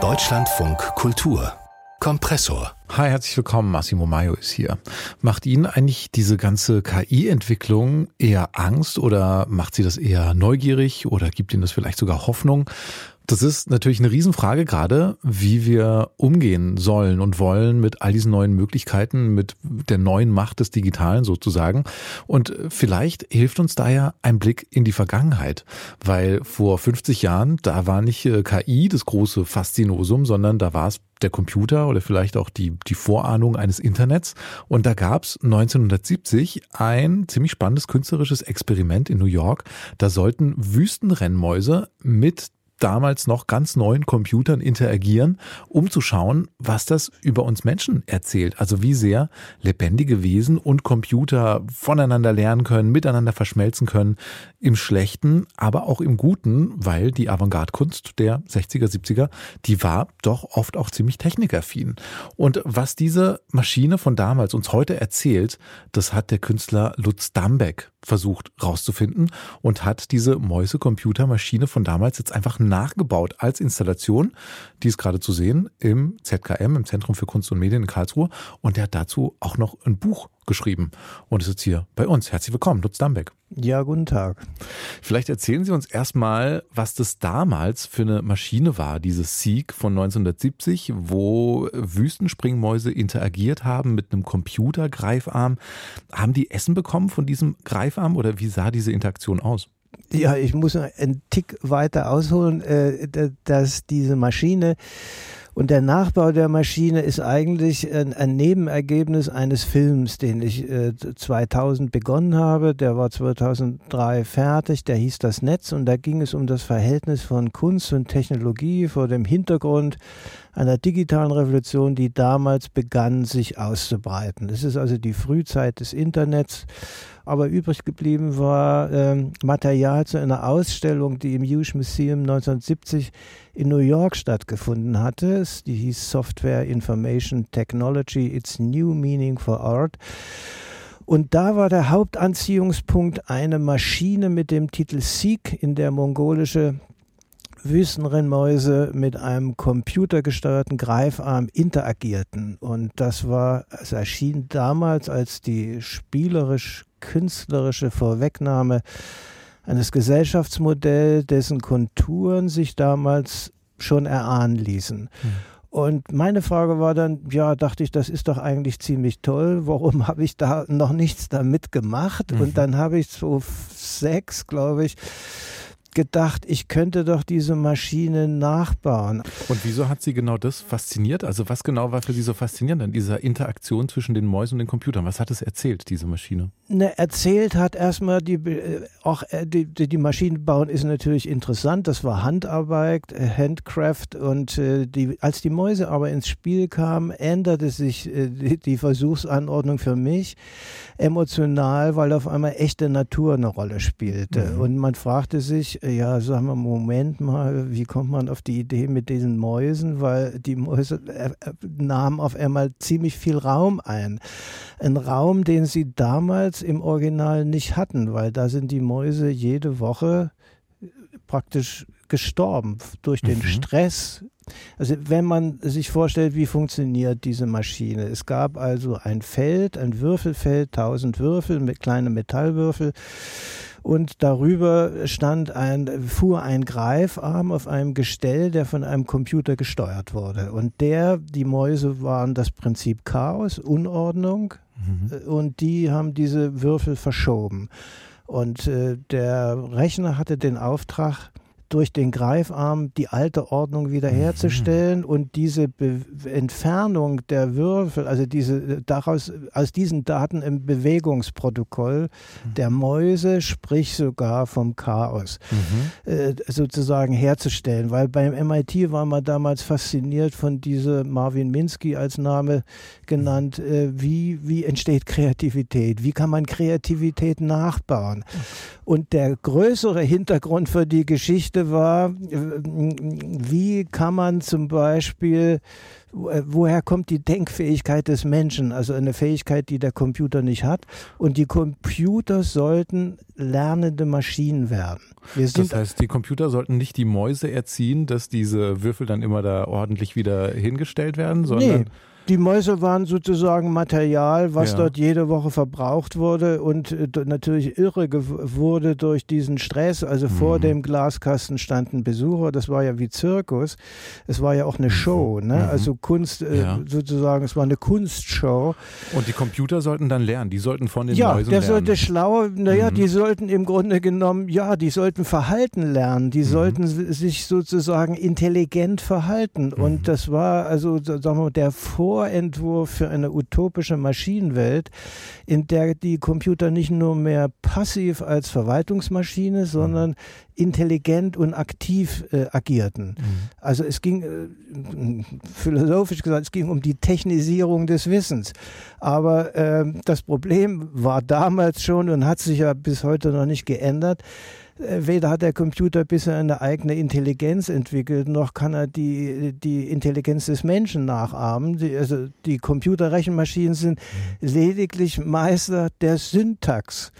Deutschlandfunk Kultur Kompressor. Hi, herzlich willkommen. Massimo Maio ist hier. Macht Ihnen eigentlich diese ganze KI-Entwicklung eher Angst oder macht Sie das eher neugierig oder gibt Ihnen das vielleicht sogar Hoffnung? Das ist natürlich eine Riesenfrage gerade, wie wir umgehen sollen und wollen mit all diesen neuen Möglichkeiten, mit der neuen Macht des Digitalen sozusagen. Und vielleicht hilft uns da ja ein Blick in die Vergangenheit, weil vor 50 Jahren, da war nicht äh, KI das große Faszinosum, sondern da war es der Computer oder vielleicht auch die, die Vorahnung eines Internets. Und da gab es 1970 ein ziemlich spannendes künstlerisches Experiment in New York. Da sollten Wüstenrennmäuse mit damals noch ganz neuen Computern interagieren, um zu schauen, was das über uns Menschen erzählt. Also wie sehr lebendige Wesen und Computer voneinander lernen können, miteinander verschmelzen können, im Schlechten, aber auch im Guten, weil die Avantgarde-Kunst der 60er, 70er, die war doch oft auch ziemlich technikaffin. Und was diese Maschine von damals uns heute erzählt, das hat der Künstler Lutz Dambeck versucht rauszufinden und hat diese Mäuse-Computer-Maschine von damals jetzt einfach nachgebaut als Installation. Die ist gerade zu sehen im ZKM, im Zentrum für Kunst und Medien in Karlsruhe. Und er hat dazu auch noch ein Buch geschrieben und ist jetzt hier bei uns. Herzlich willkommen, Lutz Dambeck. Ja, guten Tag. Vielleicht erzählen Sie uns erstmal, was das damals für eine Maschine war, dieses Seek von 1970, wo Wüstenspringmäuse interagiert haben mit einem Computergreifarm. Haben die Essen bekommen von diesem Greifarm oder wie sah diese Interaktion aus? Ja, ich muss einen Tick weiter ausholen, äh, dass diese Maschine und der Nachbau der Maschine ist eigentlich ein, Nebenergebnis eines Films, den ich äh, 2000 begonnen habe. Der war 2003 fertig. Der hieß Das Netz und da ging es um das Verhältnis von Kunst und Technologie vor dem Hintergrund einer digitalen Revolution, die damals begann, sich auszubreiten. Es ist also die Frühzeit des Internets aber übrig geblieben war ähm, Material zu einer Ausstellung, die im Hughes Museum 1970 in New York stattgefunden hatte. Die hieß Software Information Technology, Its New Meaning for Art. Und da war der Hauptanziehungspunkt eine Maschine mit dem Titel Seek, in der mongolische Wüstenrennmäuse mit einem computergesteuerten Greifarm interagierten. Und das war, es erschien damals als die spielerisch künstlerische Vorwegnahme eines Gesellschaftsmodells, dessen Konturen sich damals schon erahnen ließen. Mhm. Und meine Frage war dann, ja, dachte ich, das ist doch eigentlich ziemlich toll. Warum habe ich da noch nichts damit gemacht? Mhm. Und dann habe ich so sechs, glaube ich, gedacht, ich könnte doch diese Maschine nachbauen. Und wieso hat Sie genau das fasziniert? Also was genau war für Sie so faszinierend an dieser Interaktion zwischen den Mäusen und den Computern? Was hat es erzählt, diese Maschine? Ne, erzählt hat erstmal die, äh, auch äh, die, die, Maschinen bauen ist natürlich interessant. Das war Handarbeit, äh, Handcraft und die, als die Mäuse aber ins Spiel kamen, änderte sich die, die Versuchsanordnung für mich emotional, weil auf einmal echte Natur eine Rolle spielte. Mhm. Und man fragte sich, ja, sagen wir, Moment mal, wie kommt man auf die Idee mit diesen Mäusen? Weil die Mäuse äh, äh, nahmen auf einmal ziemlich viel Raum ein. Ein Raum, den sie damals im Original nicht hatten, weil da sind die Mäuse jede Woche praktisch gestorben durch den mhm. Stress. Also wenn man sich vorstellt, wie funktioniert diese Maschine. Es gab also ein Feld, ein Würfelfeld, tausend Würfel mit kleinen Metallwürfel und darüber stand ein, fuhr ein Greifarm auf einem Gestell, der von einem Computer gesteuert wurde. Und der, die Mäuse waren das Prinzip Chaos, Unordnung mhm. Äh, und die haben diese Würfel verschoben. Und äh, der Rechner hatte den Auftrag, durch den Greifarm die alte Ordnung wiederherzustellen mhm. und diese Be Entfernung der Würfel, also diese daraus aus diesen Daten im Bewegungsprotokoll mhm. der Mäuse, sprich sogar vom Chaos, mhm. äh, sozusagen herzustellen. Weil beim MIT war man damals fasziniert von dieser Marvin Minsky als Name genannt, äh, wie, wie entsteht Kreativität, wie kann man Kreativität nachbauen. Und der größere Hintergrund für die Geschichte Geschichte war, wie kann man zum Beispiel woher kommt die Denkfähigkeit des Menschen, also eine Fähigkeit, die der Computer nicht hat. Und die Computer sollten lernende Maschinen werden. das heißt, die Computer sollten nicht die Mäuse erziehen, dass diese Würfel dann immer da ordentlich wieder hingestellt werden, sondern. Nee die Mäuse waren sozusagen Material, was ja. dort jede Woche verbraucht wurde und äh, natürlich irre wurde durch diesen Stress. Also mhm. vor dem Glaskasten standen Besucher, das war ja wie Zirkus. Es war ja auch eine mhm. Show, ne? Mhm. also Kunst äh, ja. sozusagen, es war eine Kunstshow. Und die Computer sollten dann lernen, die sollten von den ja, Mäusen lernen. Ja, der sollte schlau, naja, mhm. die sollten im Grunde genommen, ja, die sollten Verhalten lernen, die mhm. sollten sich sozusagen intelligent verhalten. Und mhm. das war also, sagen wir mal, der Vor Vorentwurf für eine utopische Maschinenwelt, in der die Computer nicht nur mehr passiv als Verwaltungsmaschine, sondern intelligent und aktiv äh, agierten. Mhm. Also es ging, äh, philosophisch gesagt, es ging um die Technisierung des Wissens. Aber äh, das Problem war damals schon und hat sich ja bis heute noch nicht geändert, weder hat der Computer bisher eine eigene Intelligenz entwickelt, noch kann er die, die Intelligenz des Menschen nachahmen. Die, also die Computerrechenmaschinen sind lediglich Meister der Syntax.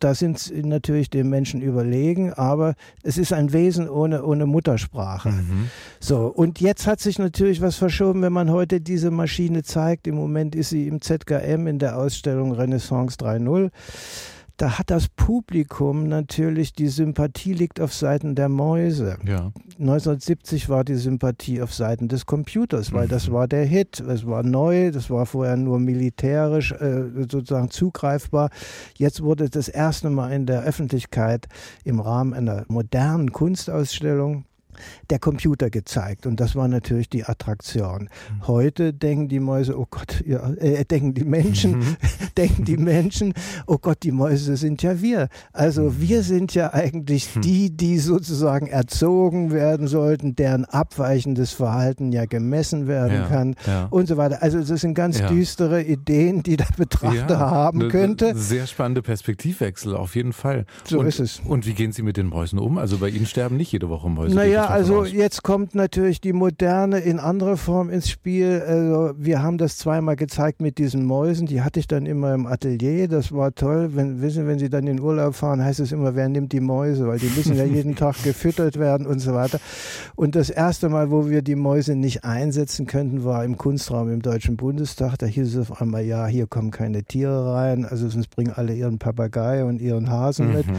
Da sind sie natürlich dem Menschen überlegen, aber es ist ein Wesen ohne, ohne Muttersprache. Mhm. So, und jetzt hat sich natürlich was verschoben, wenn man heute diese Maschine zeigt. Im Moment ist sie im ZKM in der Ausstellung Renaissance 3.0 da hat das Publikum natürlich, die Sympathie liegt auf Seiten der Mäuse. Ja. 1970 war die Sympathie auf Seiten des Computers, weil mhm. das war der Hit. Es war neu, das war vorher nur militärisch äh, sozusagen zugreifbar. Jetzt wurde das erste Mal in der Öffentlichkeit im Rahmen einer modernen Kunstausstellung der Computer gezeigt und das war natürlich die Attraktion. Mhm. Heute denken die Mäuse, oh Gott, ja, äh, denken die Menschen, mhm. denken die Menschen, oh Gott, die Mäuse sind ja wir. Also mhm. wir sind ja eigentlich mhm. die, die sozusagen erzogen werden sollten, deren abweichendes Verhalten ja gemessen werden ja, kann ja. und so weiter. Also das sind ganz düstere Ideen, die der Betrachter haben ne, könnte. Sehr spannende Perspektivwechsel, auf jeden Fall. So und, ist es. Und wie gehen Sie mit den Mäusen um? Also bei Ihnen sterben nicht jede Woche Mäuse. Naja, also jetzt kommt natürlich die Moderne in anderer Form ins Spiel. Also wir haben das zweimal gezeigt mit diesen Mäusen. Die hatte ich dann immer im Atelier. Das war toll. Wenn, wissen, wenn Sie dann in Urlaub fahren, heißt es immer, wer nimmt die Mäuse? Weil die müssen ja jeden Tag gefüttert werden und so weiter. Und das erste Mal, wo wir die Mäuse nicht einsetzen könnten, war im Kunstraum im Deutschen Bundestag. Da hieß es auf einmal, ja, hier kommen keine Tiere rein. Also sonst bringen alle ihren Papagei und ihren Hasen mit. Mhm.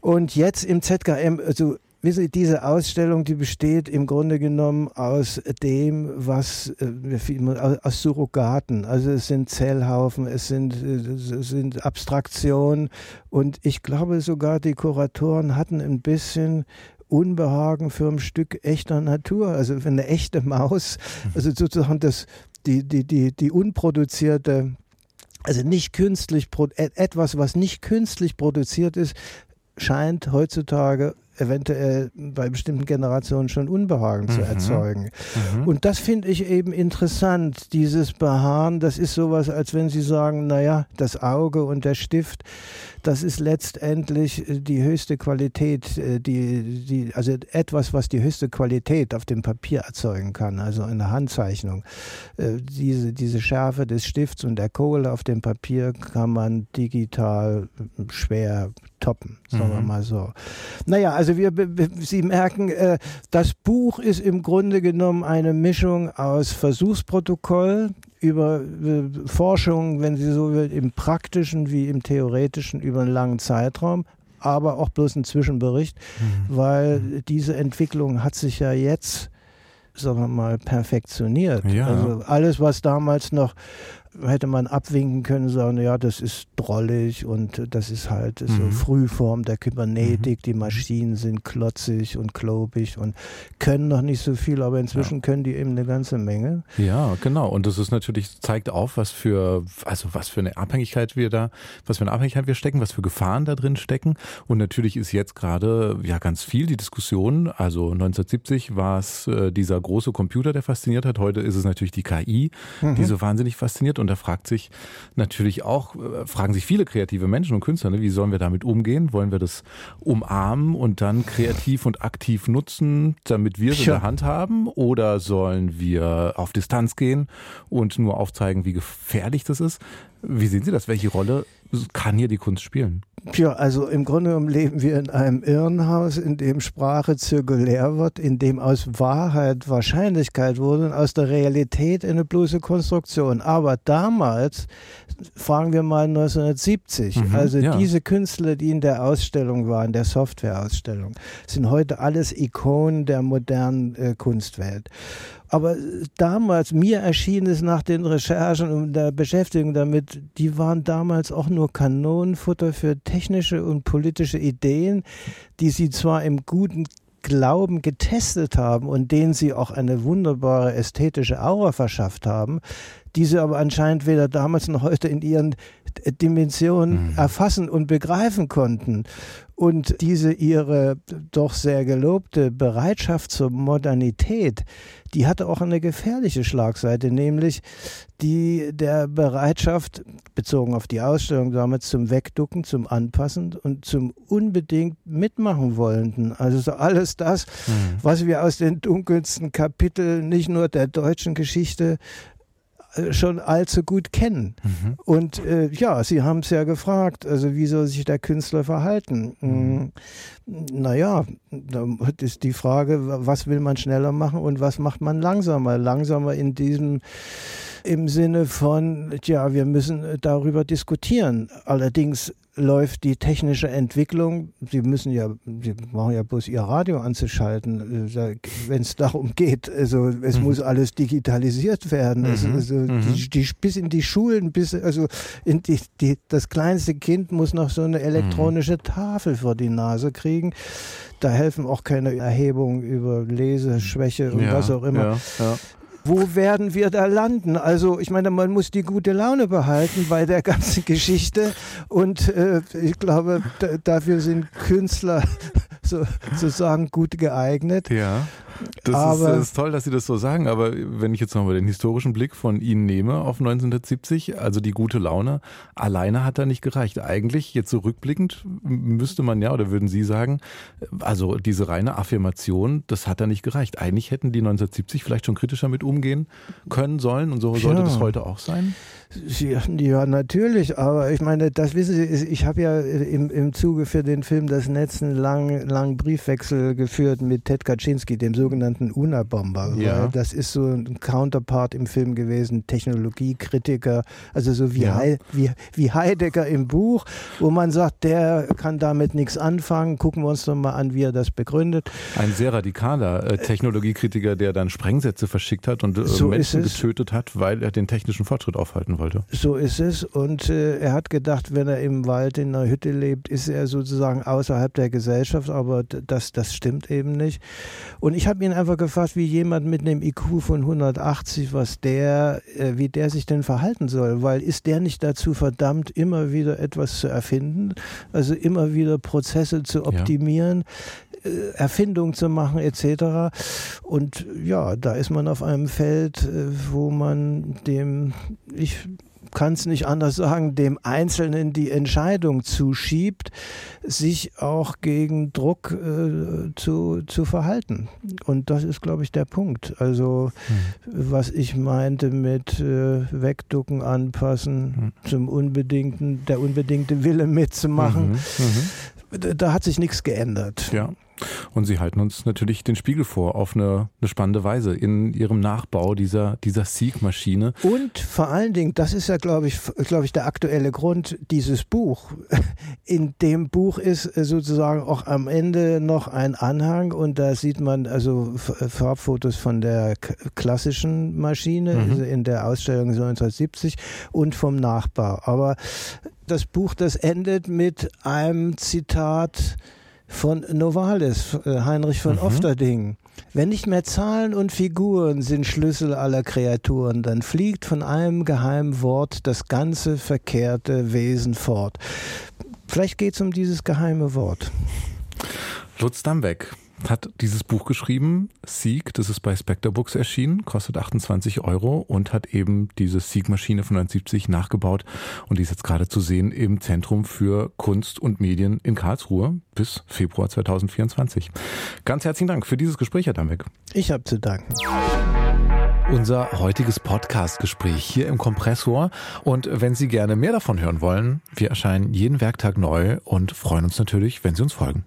Und jetzt im ZKM, also Wissen Sie, diese Ausstellung, die besteht im Grunde genommen aus dem, was äh, aus Surrogaten. Also es sind Zellhaufen, es sind, es sind Abstraktionen und ich glaube sogar die Kuratoren hatten ein bisschen Unbehagen für ein Stück echter Natur. Also für eine echte Maus, also sozusagen das, die, die, die, die unproduzierte also nicht künstlich, etwas, was nicht künstlich produziert ist, scheint heutzutage eventuell bei bestimmten Generationen schon Unbehagen mhm. zu erzeugen. Mhm. Und das finde ich eben interessant, dieses Beharren, das ist sowas, als wenn Sie sagen, naja, das Auge und der Stift, das ist letztendlich äh, die höchste Qualität, äh, die, die, also etwas, was die höchste Qualität auf dem Papier erzeugen kann, also eine Handzeichnung. Äh, diese, diese Schärfe des Stifts und der Kohle auf dem Papier kann man digital schwer toppen, sagen mhm. wir mal so. Naja, also wir, Sie merken, das Buch ist im Grunde genommen eine Mischung aus Versuchsprotokoll, über Forschung, wenn Sie so will, im praktischen wie im theoretischen über einen langen Zeitraum, aber auch bloß ein Zwischenbericht, mhm. weil mhm. diese Entwicklung hat sich ja jetzt, sagen wir mal, perfektioniert. Ja. Also alles, was damals noch hätte man abwinken können, sagen, ja, das ist drollig und das ist halt mhm. so Frühform der Kybernetik, mhm. die Maschinen sind klotzig und klobig und können noch nicht so viel, aber inzwischen ja. können die eben eine ganze Menge. Ja, genau. Und das ist natürlich, zeigt auf, was für, also was für eine Abhängigkeit wir da, was für eine Abhängigkeit wir stecken, was für Gefahren da drin stecken. Und natürlich ist jetzt gerade ja ganz viel die Diskussion. Also 1970 war es äh, dieser große Computer, der fasziniert hat. Heute ist es natürlich die KI, mhm. die so wahnsinnig fasziniert. Und da fragt sich natürlich auch, äh, fragen sich viele kreative Menschen und Künstler, ne, wie sollen wir damit umgehen? Wollen wir das umarmen und dann kreativ und aktiv nutzen, damit wir es in der Hand haben? Oder sollen wir auf Distanz gehen und nur aufzeigen, wie gefährlich das ist? Wie sehen Sie das? Welche Rolle kann hier die Kunst spielen? Ja, also im Grunde genommen leben wir in einem Irrenhaus, in dem Sprache zirkulär wird, in dem aus Wahrheit Wahrscheinlichkeit wurde und aus der Realität eine bloße Konstruktion. Aber damals, fragen wir mal 1970, mhm, also ja. diese Künstler, die in der Ausstellung waren, der Softwareausstellung, sind heute alles Ikonen der modernen äh, Kunstwelt. Aber damals, mir erschien es nach den Recherchen und der Beschäftigung damit, die waren damals auch nur Kanonenfutter für technische und politische Ideen, die sie zwar im guten Glauben getestet haben und denen sie auch eine wunderbare ästhetische Aura verschafft haben, diese aber anscheinend weder damals noch heute in ihren Dimensionen mhm. erfassen und begreifen konnten. Und diese ihre doch sehr gelobte Bereitschaft zur Modernität, die hatte auch eine gefährliche Schlagseite, nämlich die der Bereitschaft, bezogen auf die Ausstellung damals, zum Wegducken, zum Anpassen und zum unbedingt mitmachen wollenden. Also so alles das, mhm. was wir aus den dunkelsten Kapiteln nicht nur der deutschen Geschichte schon allzu gut kennen. Mhm. Und äh, ja, Sie haben es ja gefragt, also wie soll sich der Künstler verhalten? Mhm. Naja, da ist die Frage, was will man schneller machen und was macht man langsamer? Langsamer in diesem im Sinne von, ja, wir müssen darüber diskutieren. Allerdings läuft die technische Entwicklung, Sie müssen ja, Sie brauchen ja bloß Ihr Radio anzuschalten, äh, wenn es darum geht. Also es mhm. muss alles digitalisiert werden. Mhm. Also, also mhm. die, die, bis in die Schulen, bis also die, die, das kleinste Kind muss noch so eine elektronische Tafel vor die Nase kriegen. Da helfen auch keine Erhebungen über Leseschwäche und ja, was auch immer. Ja, ja wo werden wir da landen? Also ich meine, man muss die gute Laune behalten bei der ganzen Geschichte und äh, ich glaube, dafür sind Künstler sozusagen gut geeignet. Ja. Das aber, ist, ist, toll, dass Sie das so sagen, aber wenn ich jetzt nochmal den historischen Blick von Ihnen nehme auf 1970, also die gute Laune, alleine hat da nicht gereicht. Eigentlich, jetzt so rückblickend, müsste man ja, oder würden Sie sagen, also diese reine Affirmation, das hat da nicht gereicht. Eigentlich hätten die 1970 vielleicht schon kritischer mit umgehen können sollen und so sollte ja. das heute auch sein? Ja, natürlich, aber ich meine, das wissen Sie, ich habe ja im, im Zuge für den Film Das Netz einen langen, langen Briefwechsel geführt mit Ted Kaczynski, dem sogenannten Una-Bomber. Ja. Das ist so ein Counterpart im Film gewesen, Technologiekritiker, also so wie, ja. He wie, wie Heidegger im Buch, wo man sagt, der kann damit nichts anfangen, gucken wir uns doch mal an, wie er das begründet. Ein sehr radikaler äh, Technologiekritiker, der dann Sprengsätze verschickt hat und äh, so Menschen getötet hat, weil er den technischen Fortschritt aufhalten wollte. So ist es. Und äh, er hat gedacht, wenn er im Wald in einer Hütte lebt, ist er sozusagen außerhalb der Gesellschaft, aber das, das stimmt eben nicht. Und ich habe ihn einfach gefragt, wie jemand mit einem IQ von 180, was der, äh, wie der sich denn verhalten soll, weil ist der nicht dazu verdammt, immer wieder etwas zu erfinden, also immer wieder Prozesse zu optimieren, ja. Äh, Erfindung zu machen etc. Und ja, da ist man auf einem Feld, äh, wo man dem, ich kann es nicht anders sagen, dem Einzelnen die Entscheidung zuschiebt, sich auch gegen Druck äh, zu, zu verhalten. Und das ist, glaube ich, der Punkt. Also, hm. was ich meinte mit äh, Wegducken, anpassen, hm. zum unbedingten, der unbedingte Wille mitzumachen, mhm. Mhm. Da hat sich nichts geändert. Ja. Und Sie halten uns natürlich den Spiegel vor auf eine, eine spannende Weise in Ihrem Nachbau dieser, dieser Sieg-Maschine. Und vor allen Dingen, das ist ja, glaube ich, glaube ich, der aktuelle Grund, dieses Buch. In dem Buch ist sozusagen auch am Ende noch ein Anhang und da sieht man also Farbfotos von der klassischen Maschine mhm. Also in der Ausstellung 1970 und vom Nachbau. Aber das Buch, das endet mit einem Zitat, von Novalis, äh, Heinrich von mhm. Ofterding. Wenn nicht mehr Zahlen und Figuren sind Schlüssel aller Kreaturen, dann fliegt von einem geheimen Wort das ganze verkehrte Wesen fort. Vielleicht geht es um dieses geheime Wort. Lutz Dambeck, hat dieses Buch geschrieben, Sieg, das ist bei Spectre Books erschienen, kostet 28 Euro und hat eben diese Sieg-Maschine von 1970 nachgebaut und die ist jetzt gerade zu sehen im Zentrum für Kunst und Medien in Karlsruhe bis Februar 2024. Ganz herzlichen Dank für dieses Gespräch, Herr Dambeck. Ich habe zu danken unser heutiges Podcast-Gespräch hier im Kompressor. Und wenn Sie gerne mehr davon hören wollen, wir erscheinen jeden Werktag neu und freuen uns natürlich, wenn Sie uns folgen.